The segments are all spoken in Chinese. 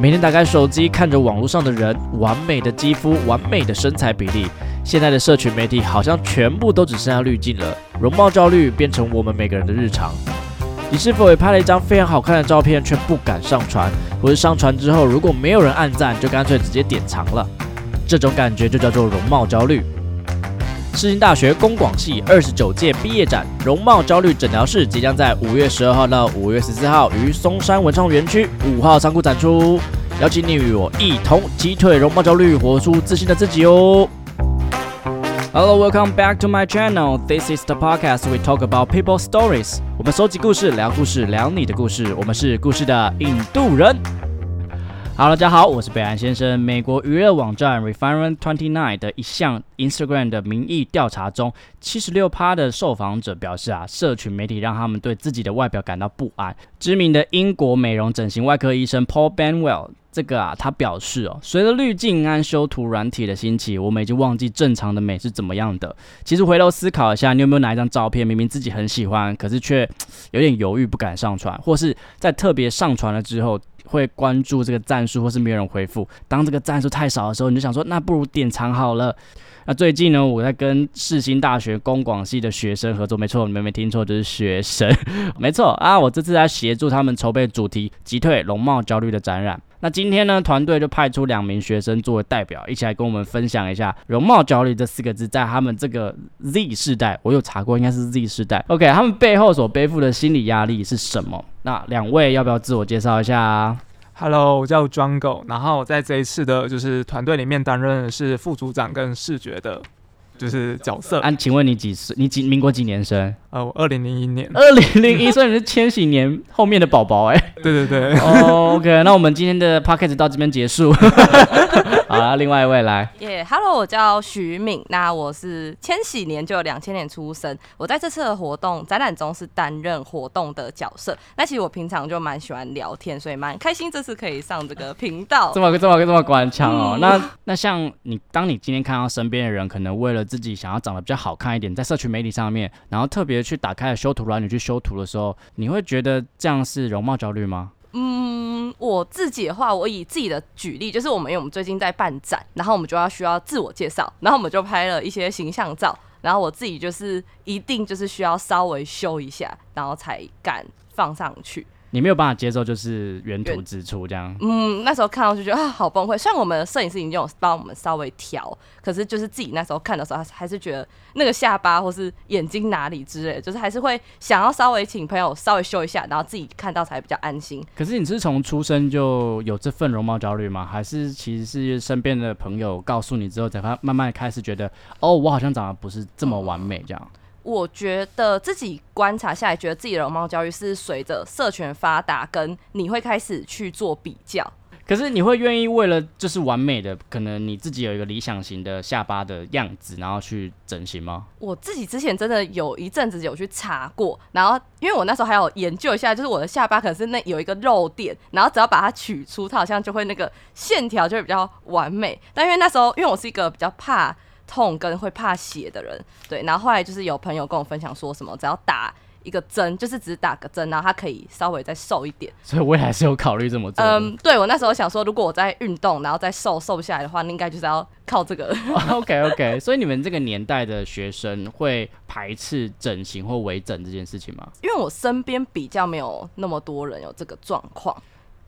每天打开手机，看着网络上的人，完美的肌肤，完美的身材比例。现在的社群媒体好像全部都只剩下滤镜了，容貌焦虑变成我们每个人的日常。你是否也拍了一张非常好看的照片，却不敢上传，或是上传之后如果没有人按赞，就干脆直接典藏了？这种感觉就叫做容貌焦虑。世新大学公广系二十九届毕业展容貌焦虑诊疗室即将在五月十二号到五月十四号于松山文创园区五号仓库展出，邀请你与我一同击退容貌焦虑，活出自信的自己哦。Hello, welcome back to my channel. This is the podcast we talk about people stories. 我们收集故事，聊故事，聊你的故事。我们是故事的印度人。Hello，大家好，我是北岸先生。美国娱乐网站 Refinement Twenty Nine 的一项 Instagram 的民意调查中，七十六趴的受访者表示啊，社群媒体让他们对自己的外表感到不安。知名的英国美容整形外科医生 Paul Benwell 这个啊，他表示哦，随着滤镜和修图软体的兴起，我们已经忘记正常的美是怎么样的。其实回头思考一下，你有没有哪一张照片，明明自己很喜欢，可是却有点犹豫不敢上传，或是在特别上传了之后？会关注这个赞数，或是没有人回复。当这个赞数太少的时候，你就想说，那不如典藏好了。那最近呢，我在跟世新大学公广系的学生合作，没错，你们没听错，就是学生，没错啊。我这次在协助他们筹备主题击退容貌焦虑的展览。那今天呢，团队就派出两名学生作为代表，一起来跟我们分享一下容貌焦虑这四个字，在他们这个 Z 世代，我有查过，应该是 Z 世代。OK，他们背后所背负的心理压力是什么？那两位要不要自我介绍一下？Hello，我叫 Jungle，然后我在这一次的就是团队里面担任的是副组长跟视觉的，就是角色。啊，请问你几岁？你几民国几年生？呃，我二零零一年。二零零一，所以你是千禧年后面的宝宝哎。对 对对。OK，那我们今天的 Podcast 到这边结束。好了，另外一位来。耶，Hello，我叫徐敏，那我是千禧年就两千年出生，我在这次的活动展览中是担任活动的角色。那其实我平常就蛮喜欢聊天，所以蛮开心这次可以上这个频道。这么这么这么官腔哦。那那像你，当你今天看到身边的人，可能为了自己想要长得比较好看一点，在社群媒体上面，然后特别去打开了修图软件去修图的时候，你会觉得这样是容貌焦虑吗？嗯，我自己的话，我以自己的举例，就是我们因为我们最近在办展，然后我们就要需要自我介绍，然后我们就拍了一些形象照，然后我自己就是一定就是需要稍微修一下，然后才敢放上去。你没有办法接受，就是原图直出这样。嗯，那时候看到就觉得啊，好崩溃。虽然我们的摄影师已经有帮我们稍微调，可是就是自己那时候看的时候，还是觉得那个下巴或是眼睛哪里之类，就是还是会想要稍微请朋友稍微修一下，然后自己看到才比较安心。可是你是从出生就有这份容貌焦虑吗？还是其实是身边的朋友告诉你之后，才慢慢开始觉得，哦，我好像长得不是这么完美这样？我觉得自己观察下来，觉得自己的容貌焦虑是随着社群发达，跟你会开始去做比较。可是你会愿意为了就是完美的，可能你自己有一个理想型的下巴的样子，然后去整形吗？我自己之前真的有一阵子有去查过，然后因为我那时候还有研究一下，就是我的下巴可能是那有一个肉垫，然后只要把它取出，它好像就会那个线条就会比较完美。但因为那时候因为我是一个比较怕。痛跟会怕血的人，对，然后后来就是有朋友跟我分享说什么，只要打一个针，就是只打个针，然后他可以稍微再瘦一点。所以我也还是有考虑这么做。嗯，对我那时候想说，如果我在运动，然后再瘦瘦不下来的话，那应该就是要靠这个。OK OK，所以你们这个年代的学生会排斥整形或微整这件事情吗？因为我身边比较没有那么多人有这个状况。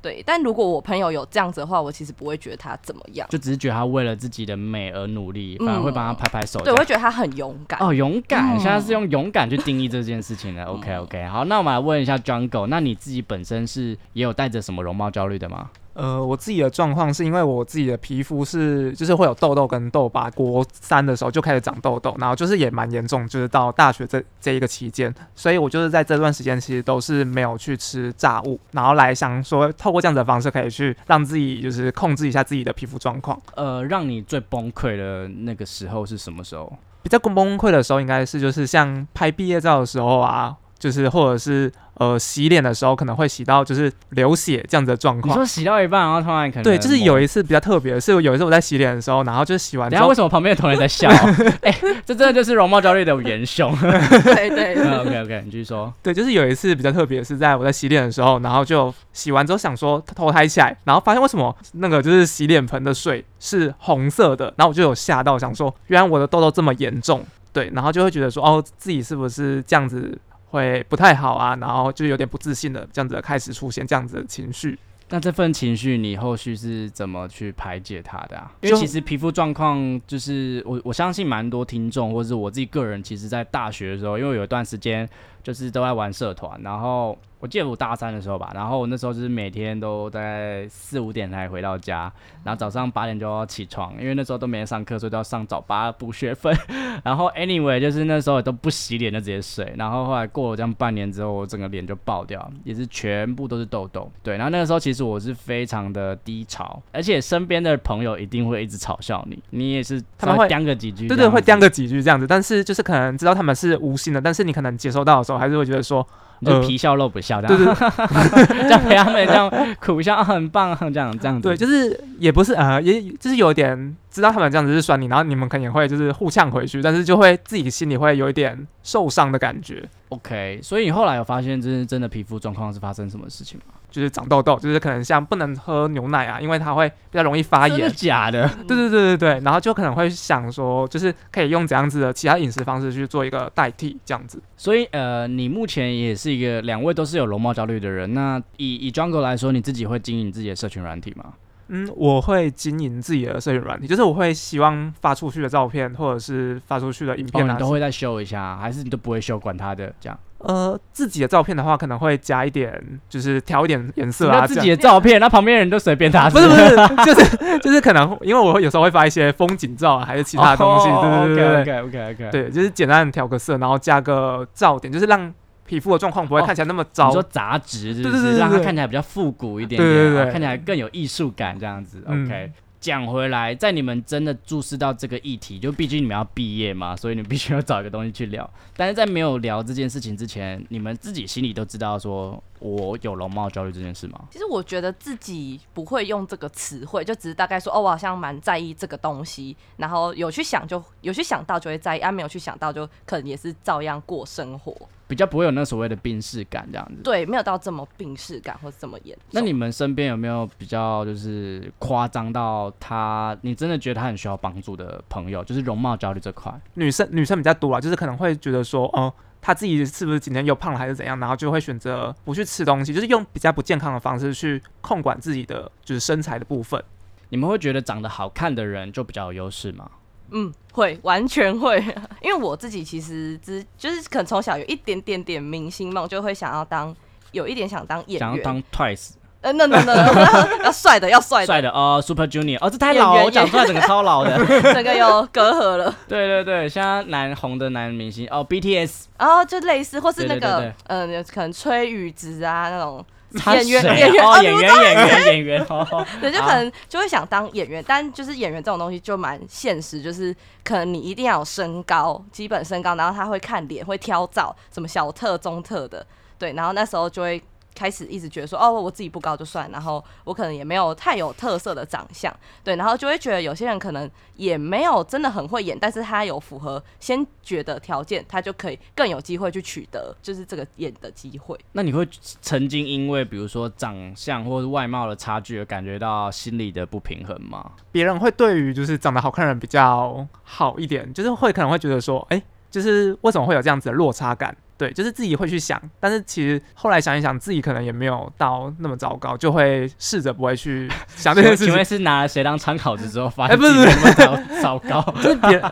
对，但如果我朋友有这样子的话，我其实不会觉得他怎么样，就只是觉得他为了自己的美而努力，反而会帮他拍拍手。对，我会觉得他很勇敢。哦，勇敢，现在是用勇敢去定义这件事情的。OK OK，好，那我们来问一下 Jungle，那你自己本身是也有带着什么容貌焦虑的吗？呃，我自己的状况是因为我自己的皮肤是就是会有痘痘跟痘疤，国三的时候就开始长痘痘，然后就是也蛮严重，就是到大学这这一个期间，所以我就是在这段时间其实都是没有去吃炸物，然后来想说透过这样子的方式可以去让自己就是控制一下自己的皮肤状况。呃，让你最崩溃的那个时候是什么时候？比较崩溃的时候应该是就是像拍毕业照的时候啊。就是或者是呃洗脸的时候可能会洗到就是流血这样子的状况。你说洗到一半，然后突然可能对，就是有一。次比较特别的是，有一次我在洗脸的时候，然后就是洗完之后为，什么旁边的同学在笑？哎、这真的就是容貌焦虑的元凶。对对对 OK OK，你继续说。对，就是有一次比较特别，是在我在洗脸的时候，然后就洗完之后想说头抬起来，然后发现为什么那个就是洗脸盆的水是红色的，然后我就有吓到，想说原来我的痘痘这么严重，对，然后就会觉得说哦自己是不是这样子会不太好啊，然后就有点不自信的这样子开始出现这样子的情绪。那这份情绪你后续是怎么去排解它的啊？因为其实皮肤状况就是我我相信蛮多听众或者是我自己个人，其实在大学的时候，因为有一段时间就是都在玩社团，然后我记得我大三的时候吧，然后我那时候就是每天都在四五点才回到家，然后早上八点就要起床，因为那时候都没上课，所以都要上早八补学分。然后 anyway 就是那时候也都不洗脸就直接睡，然后后来过了这样半年之后，我整个脸就爆掉，也是全部都是痘痘。对，然后那个时候其实我是非常的低潮，而且身边的朋友一定会一直嘲笑你，你也是他们会叼个几句，对对，会叼个几句这样子，但是就是可能知道他们是无心的，但是你可能接收到的时候，还是会觉得说，你就呃皮笑肉不笑这样，对对 这样陪他们这样苦笑，啊很棒，这样这样子。对，就是也不是呃，也就是有点知道他们这样子是酸你，然后你们可能也会就是互呛回去，但是就会自己心里会有一点受伤的感觉，OK，所以你后来有发现就是真的皮肤状况是发生什么事情吗？就是长痘痘，就是可能像不能喝牛奶啊，因为它会比较容易发真的炎。假的？对对对对对，然后就可能会想说，就是可以用怎样子的其他饮食方式去做一个代替，这样子。所以呃，你目前也是一个两位都是有容貌焦虑的人。那以以 Jungle 来说，你自己会经营自己的社群软体吗？嗯，我会经营自己的社群软体，就是我会希望发出去的照片或者是发出去的影哦，片啊，你都会再修一下，还是你都不会修，管他的这样？呃自己的照片的话，可能会加一点，就是调一点颜色啊，自己的照片，那旁边人都随便他，不是不是，就是就是可能因为我会有时候会发一些风景照啊，还是其他东西，对对对对对 OK OK OK。对，就是简单的调个色，然后加个噪点，就是让皮肤的状况不会哦看起来那么糟。你说杂质？对对对对让它看起来比较复古一点点，对对对看起来更有艺术感这样子。嗯 OK。讲回来，在你们真的注视到这个议题，就毕竟你们要毕业嘛，所以你们必须要找一个东西去聊。但是在没有聊这件事情之前，你们自己心里都知道说我有容貌焦虑这件事吗？其实我觉得自己不会用这个词汇，就只是大概说哦，我好像蛮在意这个东西，然后有去想就有去想到就会在意，啊没有去想到就可能也是照样过生活，比较不会有那所谓的病视感这样子。对，没有到这么病视感或者这么严重。那你们身边有没有比较就是夸张到他，你真的觉得他很需要帮助的朋友，就是容貌焦虑这块？女生女生比较多啊，就是可能会觉得说，哦、她自己是不是今天又胖了还是怎样，然后就会选择不去吃东西，就是用比较不健康的方式去控管自己的就是身材的部分。你们会觉得长得好看的人就比较有优势吗？嗯，会，完全会，因为我自己其实只就是可能从小有一点点点明星梦，就会想要当，有一点想当演员，想要当 Twice 呃，那那那要帅的，要帅的，帅的哦，Super Junior 哦，这太老了，我讲出来整个超老的。整个有隔阂了。对 对对，像男红的男明星哦，BTS 然后就类似，或是那个对对。对对呃，可能崔雨植啊那种他演员演员演员演员演员哦，对，就可能就会想当演员，但就是演员这种东西就蛮现实，就是可能你一定要有身高，基本身高，然后他会看脸，会挑照，什么小特、中特的，对，然后那时候就会开始一直觉得说，哦，我自己不高就算，然后我可能也没有太有特色的长相，对，然后就会觉得有些人可能也没有真的很会演，但是他有符合先觉的条件，他就可以更有机会去取得就是这个演的机会。那你会曾经因为比如说长相或者外貌的差距而感觉到心理的不平衡吗？别人会对于就是长得好看的人比较好一点，就是会可能会觉得说，哎、就是为什么会有这样子的落差感？对，就是自己会去想，但是其实后来想一想，自己可能也没有到那么糟糕，就会试着不会去 想这件事情请问。是拿了谁当参考值之后发现哎不是自己那么糟糟糕？就是别人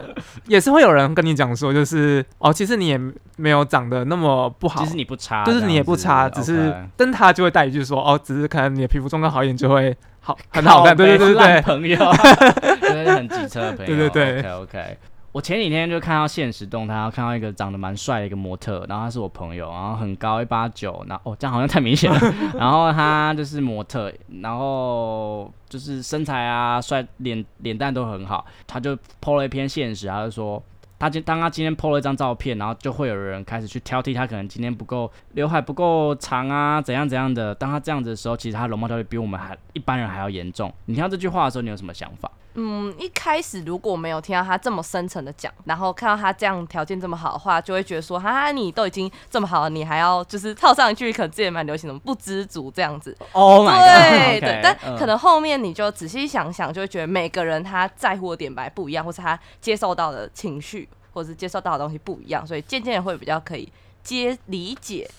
也是会有人跟你讲说，就是哦，其实你也没有长得那么不好，其实你不差，就是你也不差，只是但他就会带一句说，哦，只是可能你的皮肤状况好一点就会好很好看，对对对对朋友，真的很机车的朋友。对对对 OK OK。我前几天就看到现实动态，看到一个长得蛮帅的一个模特，然后他是我朋友，然后很高一八九，然后哦这样好像太明显了，然后他就是模特，然后就是身材啊、帅脸脸蛋都很好，他就 PO 了一篇现实，他就说他今当他今天 PO 了一张照片，然后就会有人开始去挑剔他，可能今天不够刘海不够长啊，怎样怎样的。当他这样子的时候，其实他容貌焦虑比我们还一般人还要严重。你听到这句话的时候，你有什么想法？嗯，一开始如果没有听到他这么深沉的讲，然后看到他这样条件这么好的话，就会觉得说，哈，你都已经这么好了，你还要就是套上一句，可能之前蛮流行的不知足这样子。Oh my 对 god！对，但可能后面你就仔细想想，就会觉得每个人他在乎的点白不一样，或是他接受到的情绪，或是接受到的东西不一样，所以渐渐的会比较可以接理解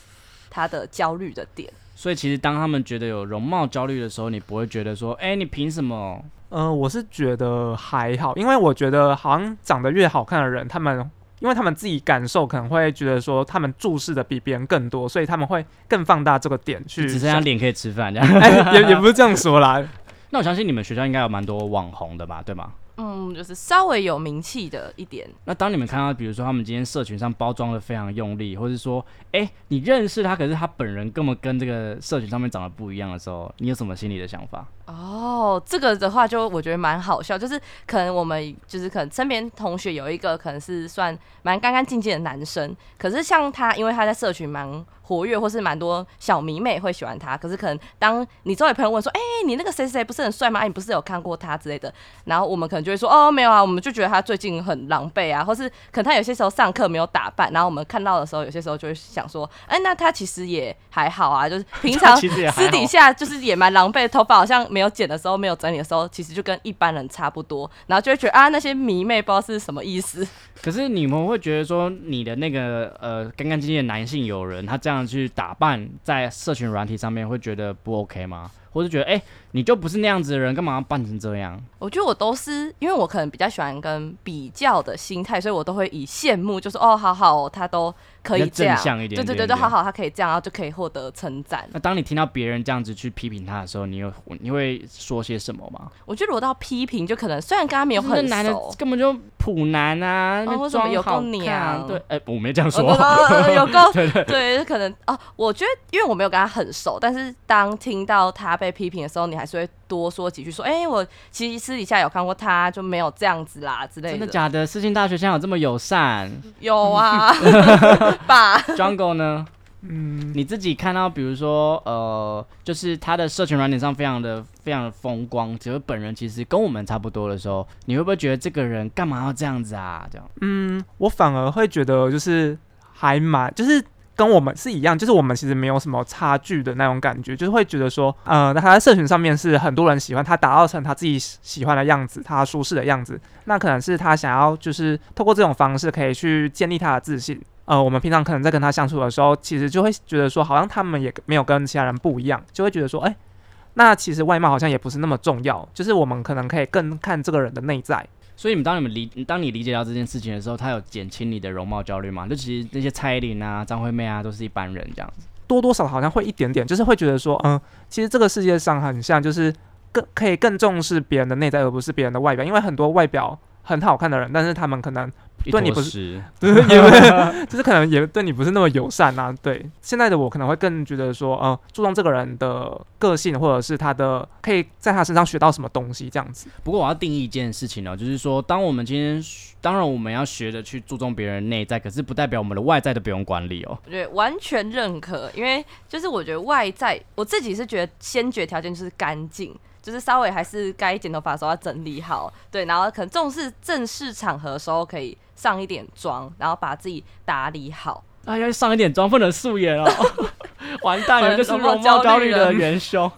他的焦虑的点。所以其实当他们觉得有容貌焦虑的时候，你不会觉得说，哎、你凭什么？嗯、我是觉得还好，因为我觉得好像长得越好看的人，他们因为他们自己感受可能会觉得说他们注视的比别人更多，所以他们会更放大这个点去。只剩下脸可以吃饭这样。哎，也也不是这样说啦，那我相信你们学校应该有蛮多网红的吧，对吗？嗯，就是稍微有名气的一点，那当你们看到，比如说他们今天社群上包装的非常用力，或是说，哎、你认识他，可是他本人根本跟这个社群上面长得不一样的时候，你有什么心里的想法？哦，这个的话就我觉得蛮好笑，就是可能我们就是可能身边同学有一个可能是算蛮干干净净的男生，可是像他，因为他在社群蛮活跃，或是蛮多小迷妹会喜欢他，可是可能当你周围朋友问说，哎、你那个谁谁谁不是很帅吗？哎，你不是有看过他之类的，然后我们可能就会说，哦，没有啊，我们就觉得他最近很狼狈啊，或是可能他有些时候上课没有打扮，然后我们看到的时候，有些时候就会想说，哎、那他其实也还好啊，就是平常 私底下就是也蛮狼狈，头发好像没有剪的时候、没有整理的时候，其实就跟一般人差不多，然后就会觉得啊，那些迷妹不知道是什么意思。可是你们会觉得说，你的那个呃干干净净的男性友人，他这样样去打扮在社群软体上面，会觉得不 OK 吗？或是觉得，哎、你就不是那样子的人，干嘛要扮成这样？我觉得我都是因为我可能比较喜欢跟比较的心态，所以我都会以羡慕，就是哦，好好哦，他都可以这样，对对对对，点这样好好，他可以这样，然后就可以获得称赞。那当你听到别人这样子去批评他的时候，你有你会说些什么吗？我觉得我到批评，就可能虽然跟他没有那很男的熟，根本就普男啊，或什么有够娘对，哎、我没这样说，有够对，可能哦，我觉得因为我没有跟他很熟，但是当听到他被批评的时候，你还是会多说几句，说，哎、我其实私底下有看过他，就没有这样子啦之类的真的假的？世新大学现在有这么友善有啊，爸，？Jungle 呢？嗯，你自己看到，比如说，呃，就是他的社群软点上非常的非常的风光，只是本人其实跟我们差不多的时候，你会不会觉得这个人干嘛要这样子啊？这样，嗯，我反而会觉得就是还蛮就是。跟我们是一样，就是我们其实没有什么差距的那种感觉，就是会觉得说，呃，他在社群上面是很多人喜欢，他打造成他自己喜欢的样子，他舒适的样子，那可能是他想要就是透过这种方式可以去建立他的自信。呃，我们平常可能在跟他相处的时候，其实就会觉得说，好像他们也没有跟其他人不一样，就会觉得说，哎、那其实外貌好像也不是那么重要，就是我们可能可以更看这个人的内在。所以你们当你们理当你理解到这件事情的时候，他有减轻你的容貌焦虑吗？就其实那些蔡依林啊、张惠妹啊，都是一般人这样子。多多少少好像会一点点，就是会觉得说，嗯，其实这个世界上很像，就是更可以更重视别人的内在，而不是别人的外表，因为很多外表很好看的人，但是他们可能对你不是坨屎就是也不是，就是可能也对你不是那么友善啊。对，现在的我可能会更觉得说，呃，注重这个人的个性，或者是他的可以在他身上学到什么东西，这样子。不过我要定义一件事情呢，就是说，当我们今天当然我们要学着去注重别人内在，可是不代表我们的外在都不用管理哦。我觉得完全认可，因为就是我觉得外在，我自己是觉得先决条件就是干净，就是稍微还是该剪头发的时候要整理好，对，然后可能重视正式场合的时候可以上一点妆，然后把自己打理好。啊，要上一点妆，不能素颜哦，完蛋了，就是容貌焦虑的元凶。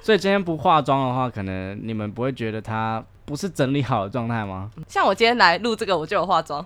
所以今天不化妆的话，可能你们不会觉得他不是整理好的状态吗？像我今天来录这个，我就有化妆，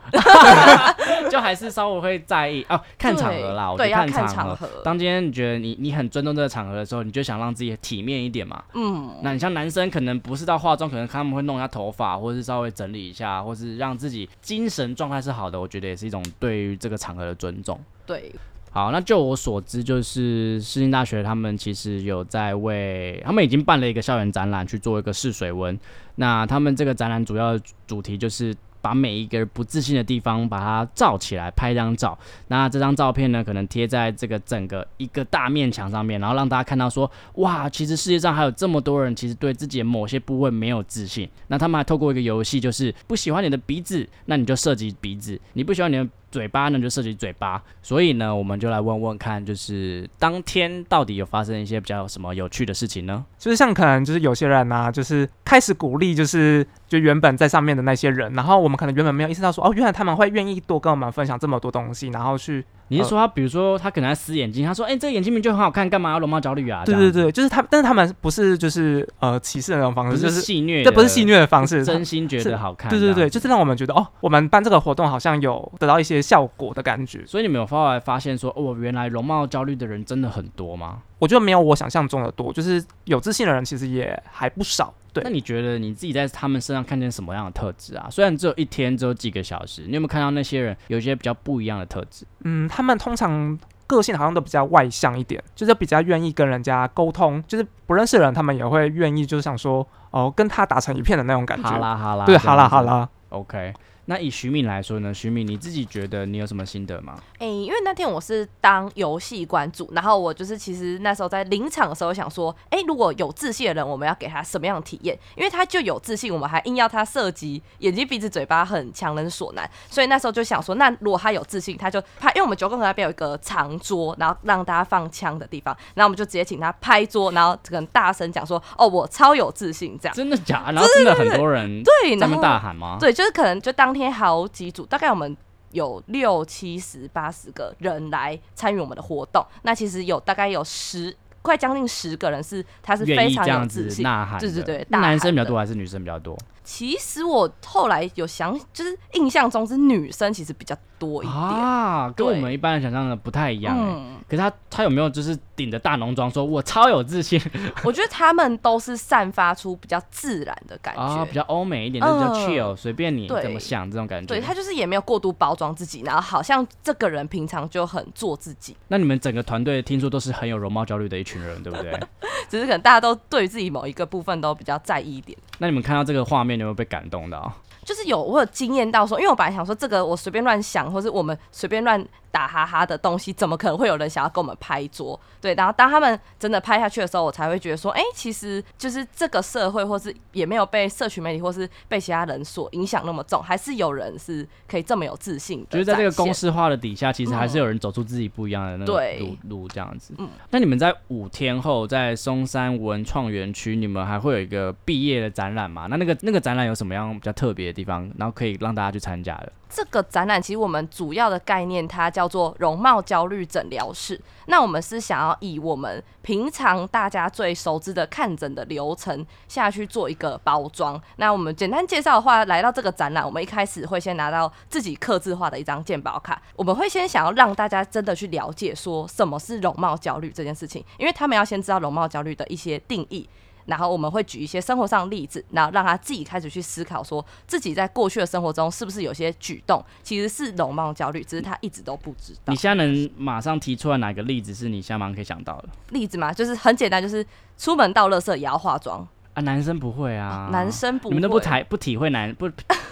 就还是稍微会在意哦，看场合啦，我要看场场合。当今天你觉得你你很尊重这个场合的时候，你就想让自己体面一点嘛。嗯，那你像男生可能不是到化妆，可能他们会弄一下头发，或者是稍微整理一下，或是让自己精神状态是好的，我觉得也是一种对于这个场合的尊重。对，好，那就我所知，就是世新大学他们其实有在为他们已经办了一个校园展览去做一个试水温。那他们这个展览主要主题就是把每一个不自信的地方把它照起来，拍张照。那这张照片呢，可能贴在这个整个一个大面墙上面，然后让大家看到说，哇，其实世界上还有这么多人，其实对自己的某些部位没有自信。那他们还透过一个游戏，就是不喜欢你的鼻子，那你就设计鼻子；你不喜欢你的嘴巴呢，就涉及嘴巴。所以呢，我们就来问问看，就是当天到底有发生一些比较什么有趣的事情呢？就是像可能就是有些人呢、就是开始鼓励，就是就原本在上面的那些人，然后我们可能原本没有意识到说，哦，原来他们会愿意多跟我们分享这么多东西，然后去，你是说他，比如说他可能在撕眼睛，他说，哎、这个眼睛明明就很好看，干嘛要容貌焦虑啊？对对对，就是他，但是他们不是就是呃歧视的那种方式，就是戏谑，这不是戏虐，的方式，真心觉得好看。对对对，就是让我们觉得哦，我们办这个活动好像有得到一些效果的感觉。所以你们有后来发现说，哦，原来容貌焦虑的人真的很多吗？我觉得没有我想象中的多，就是有自信的人其实也还不少。对那，你觉得你自己在他们身上看见什么样的特质啊？虽然只有一天，只有几个小时，你有没有看到那些人有一些比较不一样的特质？嗯，他们通常个性好像都比较外向一点，就是比较愿意跟人家沟通，就是不认识的人，他们也会愿意，就是想说哦，跟他打成一片的那种感觉。哈啦哈啦，对，哈啦哈。啦。OK，那以徐敏来说呢？徐敏你自己觉得你有什么心得吗？诶、因为那天我是当游戏关主，然后我就是其实那时候在临场的时候想说，诶、如果有自信的人，我们要给他什么样的体验？因为他就有自信，我们还硬要他射击眼睛、鼻子、嘴巴，很强人所难。所以那时候就想说，那如果他有自信，他就拍，因为我们九宫格那边有一个长桌，然后让大家放枪的地方，然后我们就直接请他拍桌，然后可能大声讲说，哦，我超有自信这样。真的假的？然后真的很多人对，那么大喊吗？对，就是可能就当天好几组，大概我们有六七十、八十个人来参与我们的活动。那其实有大概有十，快将近十个人是他是非常有自信。呐喊，对对对男生比较多还是女生比较多？其实我后来有想，就是印象中是女生其实比较多一点。啊，跟我们一般人想象的不太一样哎、嗯，可是他他有没有就是顶着大浓妆说“我超有自信 我觉得他们都是散发出比较自然的感觉。啊，比较欧美一点，就是比较嗯 chill，随、便你怎么想这种感觉。对他就是也没有过度包装自己，然后好像这个人平常就很做自己，那你们整个团队听说都是很有容貌焦虑的一群人，对不对？只是可能大家都对于自己某一个部分都比较在意一点。那你们看到这个画面，有没有被感动到？就是有我有惊艳到说，因为我本来想说这个我随便乱想，或是我们随便乱打哈哈的东西，怎么可能会有人想要跟我们拍桌？对，然后当他们真的拍下去的时候，我才会觉得说，哎、其实就是这个社会，或是也没有被社群媒体或是被其他人所影响那么重，还是有人是可以这么有自信的。就是在这个公，式化的底下，其实还是有人走出自己不一样的那个对路路这样子。嗯那你们在五天后在松山文创园区，你们还会有一个毕业的展览吗？那那个那个展览有什么样比较特别的地方，然后可以让大家去参加的？这个展览其实我们主要的概念它叫叫做容貌焦虑诊疗室。那我们是想要以我们平常大家最熟知的看诊的流程下去做一个包装。那我们简单介绍的话，来到这个展览，我们一开始会先拿到自己刻字化的一张鉴宝卡，我们会先想要让大家真的去了解说什么是容貌焦虑这件事情，因为他们要先知道容貌焦虑的一些定义。然后我们会举一些生活上的例子，然后让他自己开始去思考，说自己在过去的生活中是不是有些举动其实是容貌焦虑，只是他一直都不知道你。现在能马上提出来哪个例子是你现在马上可以想到的例子嘛，就是很简单，就是出门到垃圾也要化妆，啊？男生不会啊，男生不你们都不会体不体会男不，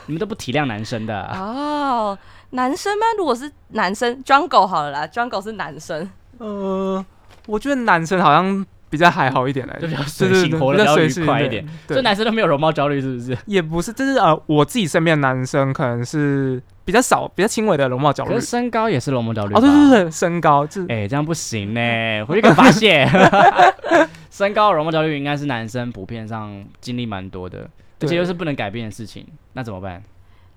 你们都不体谅男生的。哦，男生吗？如果是男生，Jungle 好了啦，Jungle 是男生，呃，我觉得男生好像比较还好一点嘞，就比较对随性，活得比较愉快一点。所以，男生都没有容貌焦虑，是不是？也不是，就是呃，我自己身边的男生可能是比较少、比较轻微的容貌焦虑。身高也是容貌焦虑哦，对对对。身高就是哎、这样不行呢，回去给我发泄。身高容貌焦虑应该是男生普遍上经历蛮多的，而对且又是不能改变的事情，那怎么办？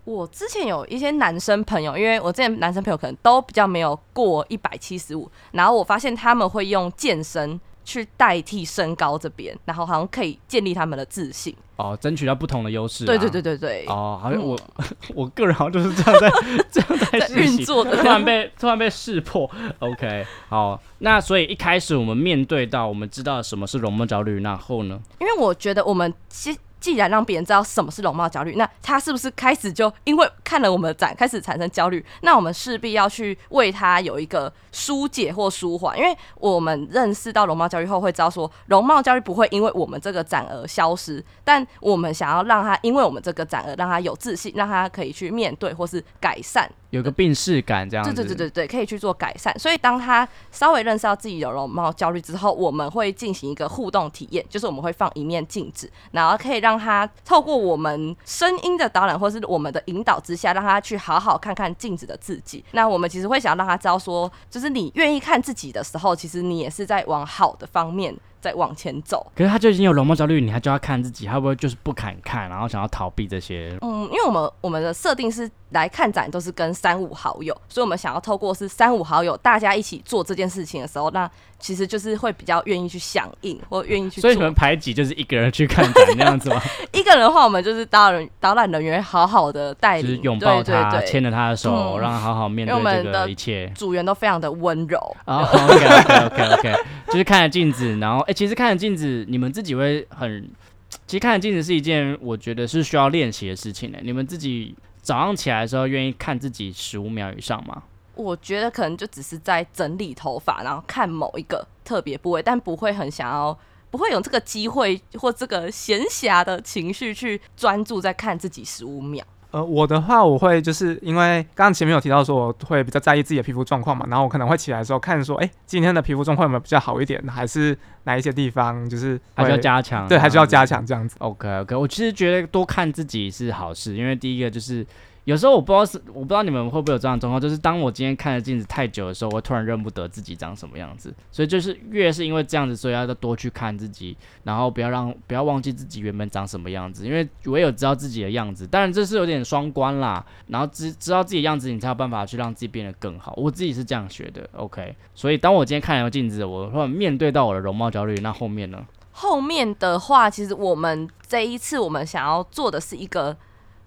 我之前有一些男生朋友，因为我之前男生朋友可能都比较没有过一百七十五，然后我发现他们会用健身去代替身高这边，然后好像可以建立他们的自信。哦，争取到不同的优势、啊。对对对。对对，哦，好像我、嗯 我个人好像就是这样在 这样在运作的突然被突然被识破。OK，好，那所以一开始我们面对到我们知道什么是容貌焦虑，然后呢？因为我觉得我们接。既然让别人知道什么是容貌焦虑，那他是不是开始就因为看了我们的展开始产生焦虑？那我们势必要去为他有一个疏解或舒缓，因为我们认识到容貌焦虑后，会知道说容貌焦虑不会因为我们这个展而消失，但我们想要让他因为我们这个展而让他有自信，让他可以去面对或是改善。有个病视感这样子。对对对对对，可以去做改善。所以当他稍微认识到自己有容貌焦虑之后，我们会进行一个互动体验，就是我们会放一面镜子，然后可以让他透过我们声音的导览或是我们的引导之下，让他去好好看看镜子的自己。那我们其实会想让他知道说，就是你愿意看自己的时候，其实你也是在往好的方面。在往前走，可是他就已经有容貌焦虑，你还就要看自己，他会不会就是不敢看，然后想要逃避这些？嗯，因为我们我们的设定是来看展都是跟三五好友，所以我们想要透过是三五好友大家一起做这件事情的时候，那其实就是会比较愿意去响应或愿意去。所以你们排挤就是一个人去看展那样子吗？一个人的话，我们就是导览导览人员好好的带领，拥抱他，牵着他的手，让他好好面对这个一切。组员都非常的温柔。OK OK OK OK，就是看着镜子，然后哎，其实看着镜子。你们自己会很，其实看镜子是一件我觉得是需要练习的事情呢。你们自己早上起来的时候，愿意看自己十五秒以上吗？我觉得可能就只是在整理头发，然后看某一个特别部位，但不会很想要，不会有这个机会或这个闲暇的情绪去专注在看自己十五秒。呃，我的话，我会就是因为刚刚前面有提到说，我会比较在意自己的皮肤状况嘛，然后我可能会起来的时候看说，哎，今天的皮肤状况有没有比较好一点，还是哪一些地方就是 还需要加强？对，还需要加强这样子。OK OK，我其实觉得多看自己是好事，因为第一个就是。有时候我不知道是我不知道你们会不会有这样的状况，就是当我今天看着镜子太久的时候，我突然认不得自己长什么样子。所以就是越是因为这样子，所以要多去看自己，然后不要让不要忘记自己原本长什么样子。因为唯有知道自己的样子，当然这是有点双关啦。然后知知道自己的样子，你才有办法去让自己变得更好。我自己是这样学的。OK，所以当我今天看了镜子，我突然面对到我的容貌焦虑，那后面呢？后面的话，其实我们这一次我们想要做的是一个。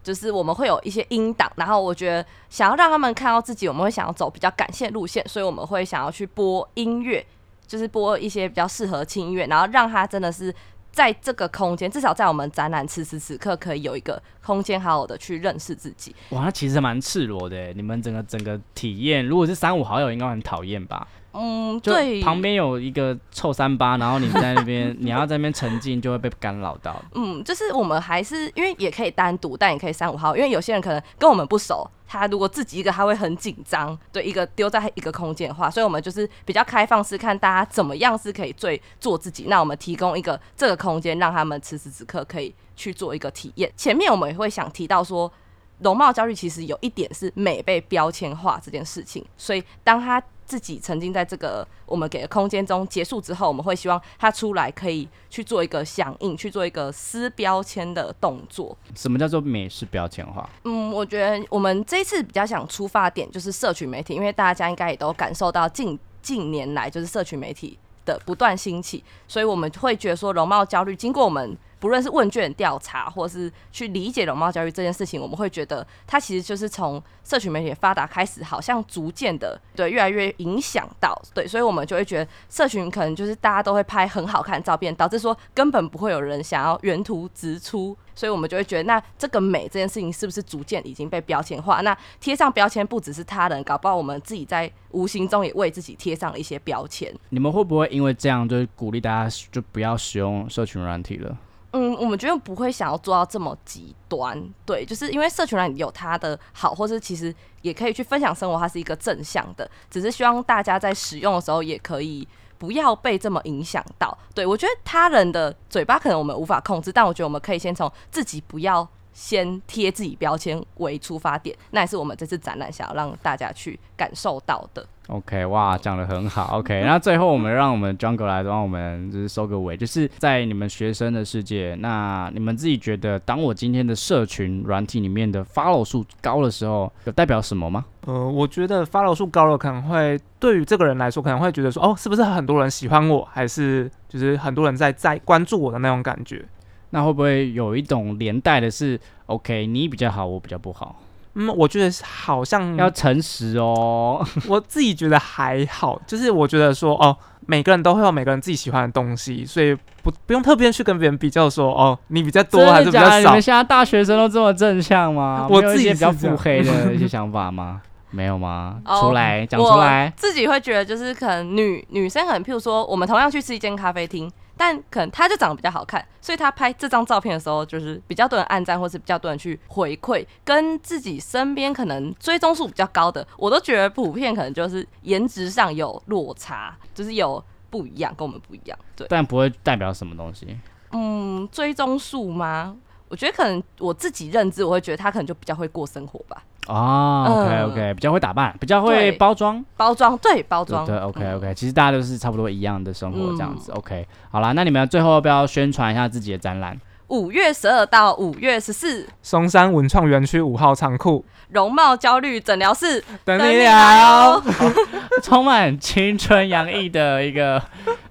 就是我们会有一些音档，然后我觉得想要让他们看到自己，我们会想要走比较感性路线，所以我们会想要去播音乐，就是播一些比较适合轻音乐，然后让他真的是在这个空间，至少在我们展览此时此刻，可以有一个空间，好好的去认识自己。哇，那其实蛮赤裸的，你们整个整个体验，如果是三五好友，应该很讨厌吧？嗯，对，旁边有一个臭三八，然后你在那边，你要在那边沉浸，就会被干扰到。嗯，就是我们还是因为也可以单独，但也可以三五号，因为有些人可能跟我们不熟，他如果自己一个，他会很紧张。对，一个丢在一个空间的话，所以我们就是比较开放式，看大家怎么样是可以最做自己。那我们提供一个这个空间，让他们此时此刻可以去做一个体验。前面我们也会想提到说，容貌焦虑其实有一点是美被标签化这件事情，所以当他。自己曾经在这个我们给的空间中结束之后，我们会希望他出来可以去做一个响应，去做一个撕标签的动作。什么叫做美式标签化？嗯，我觉得我们这一次比较想出发点就是社群媒体，因为大家应该也都感受到近近年来就是社群媒体的不断兴起，所以我们会觉得说容貌焦虑经过我们。不论是问卷调查，或是去理解容貌焦虑这件事情，我们会觉得它其实就是从社群媒体发达开始，好像逐渐的对越来越影响到对，所以我们就会觉得社群可能就是大家都会拍很好看的照片，导致说根本不会有人想要原图直出，所以我们就会觉得那这个美这件事情是不是逐渐已经被标签化？那贴上标签不只是他人，搞不好我们自己在无形中也为自己贴上了一些标签。你们会不会因为这样就鼓励大家就不要使用社群软体了？嗯，我们觉得不会想要做到这么极端，对，就是因为社群上有它的好，或是其实也可以去分享生活，它是一个正向的，只是希望大家在使用的时候也可以不要被这么影响到。对我觉得他人的嘴巴可能我们无法控制，但我觉得我们可以先从自己不要。先贴自己标签为出发点，那也是我们这次展览想要让大家去感受到的。OK，哇，讲的很好。OK，那最后我们让我们 Jungle 来帮我们就是收个尾，就是在你们学生的世界，那你们自己觉得，当我今天的社群软体里面的 follow 数高的时候，有代表什么吗？呃，我觉得 follow 数高了，可能会对于这个人来说，可能会觉得说，哦，是不是很多人喜欢我，还是就是很多人在在关注我的那种感觉。那会不会有一种连带的是，OK，你比较好，我比较不好？嗯，我觉得好像要诚实哦。我自己觉得还好，就是我觉得说哦，每个人都会有每个人自己喜欢的东西，所以不不用特别去跟别人比较说哦，你比较多还是比较少你们。现在大学生都这么正向吗？我自己没有一些比较腹黑的一些想法吗？没有吗？哦出来讲出来。自己会觉得就是可能女女生可能譬如说我们同样去吃一间咖啡厅，但可能她就长得比较好看，所以她拍这张照片的时候就是比较多人按赞，或是比较多人去回馈，跟自己身边可能追踪数比较高的，我都觉得普遍可能就是颜值上有落差，就是有不一样，跟我们不一样。对，但不会代表什么东西。嗯，追踪数吗？我觉得可能我自己认知，我会觉得他可能就比较会过生活吧，哦，OK 嗯。OK，比较会打扮，比较会包装，包装对包装。对对，OK 嗯。OK，其实大家都是差不多一样的生活这样子，OK。好啦，那你们最后要不要宣传一下自己的展览？五月十二到五月十四，松山文创园区五号仓库。容貌焦虑诊疗室。等你聊哦。充满青春洋溢的一个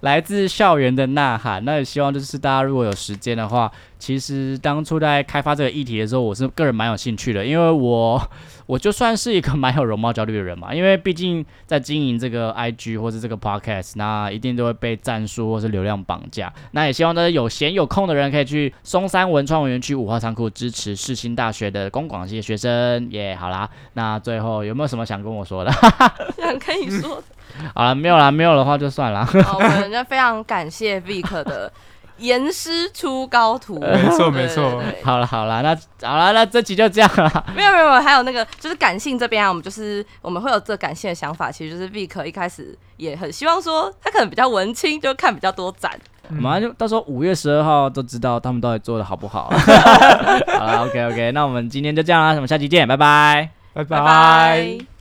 来自校园的呐喊。那也希望就是大家如果有时间的话，其实当初在开发这个议题的时候，我是个人蛮有兴趣的，因为我 我就算是一个蛮有容貌焦虑的人嘛，因为毕竟在经营这个 IG 或是这个 Podcast，那一定都会被战术或是流量绑架。那也希望大家有闲有空的人可以去松山文创园区五号仓库支持世新大学的公广系学生。耶、好啦，那最后有没有什么想跟我说的？想跟你说，好 了，没有啦，没有的话就算了。好我们就非常感谢 Vic 的严师出高徒，没错对没错好了好了，那好了，那这集就这样了。没 有没有，没有还有那个就是感性这边啊，我们就是我们会有这感性的想法，其实就是 Vic 一开始也很希望说他可能比较文青，就看比较多展。我们就到时候五月十二号都知道他们到底做的好不好。好了，OK OK，那我们今天就这样啦，我们下期见，拜拜。拜拜